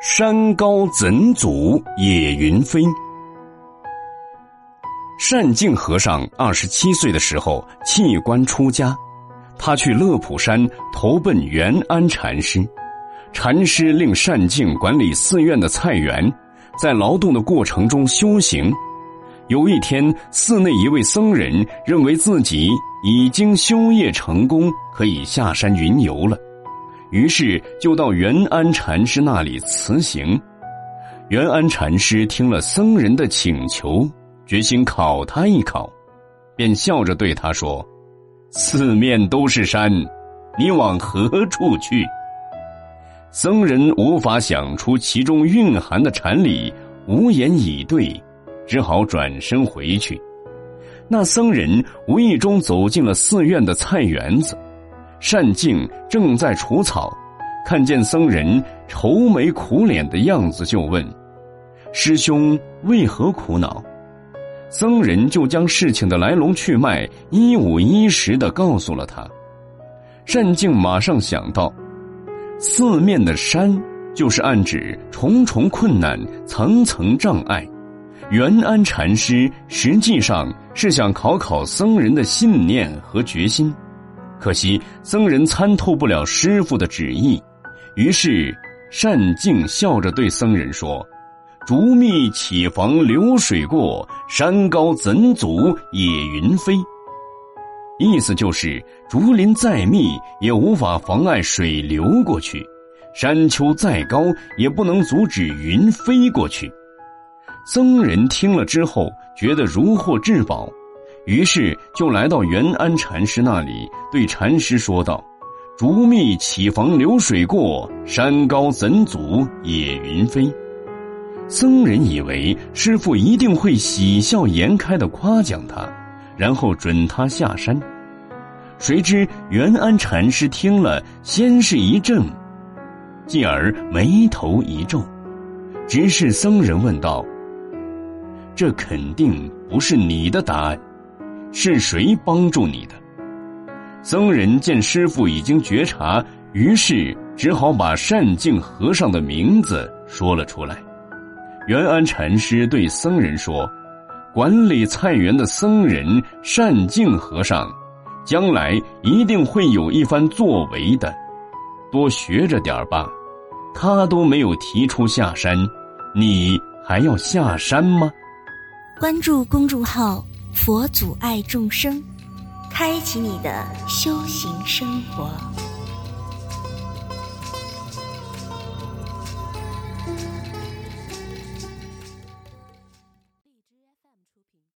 山高怎阻野云飞？单敬和尚二十七岁的时候弃官出家，他去乐普山投奔元安禅师。禅师令单敬管理寺院的菜园，在劳动的过程中修行。有一天，寺内一位僧人认为自己已经修业成功，可以下山云游了。于是就到元安禅师那里辞行。元安禅师听了僧人的请求，决心考他一考，便笑着对他说：“四面都是山，你往何处去？”僧人无法想出其中蕴含的禅理，无言以对，只好转身回去。那僧人无意中走进了寺院的菜园子。单静正在除草，看见僧人愁眉苦脸的样子，就问：“师兄为何苦恼？”僧人就将事情的来龙去脉一五一十的告诉了他。单静马上想到，四面的山就是暗指重重困难、层层障碍。元安禅师实际上是想考考僧人的信念和决心。可惜僧人参透不了师傅的旨意，于是单敬笑着对僧人说：“竹密岂妨流水过，山高怎阻野云飞。”意思就是竹林再密也无法妨碍水流过去，山丘再高也不能阻止云飞过去。僧人听了之后，觉得如获至宝。于是就来到元安禅师那里，对禅师说道：“竹密岂妨流水过，山高怎阻野云飞。”僧人以为师傅一定会喜笑颜开的夸奖他，然后准他下山。谁知元安禅师听了，先是一怔，继而眉头一皱，直视僧人问道：“这肯定不是你的答案。”是谁帮助你的？僧人见师傅已经觉察，于是只好把善敬和尚的名字说了出来。元安禅师对僧人说：“管理菜园的僧人善敬和尚，将来一定会有一番作为的，多学着点吧。他都没有提出下山，你还要下山吗？”关注公众号。佛祖爱众生，开启你的修行生活。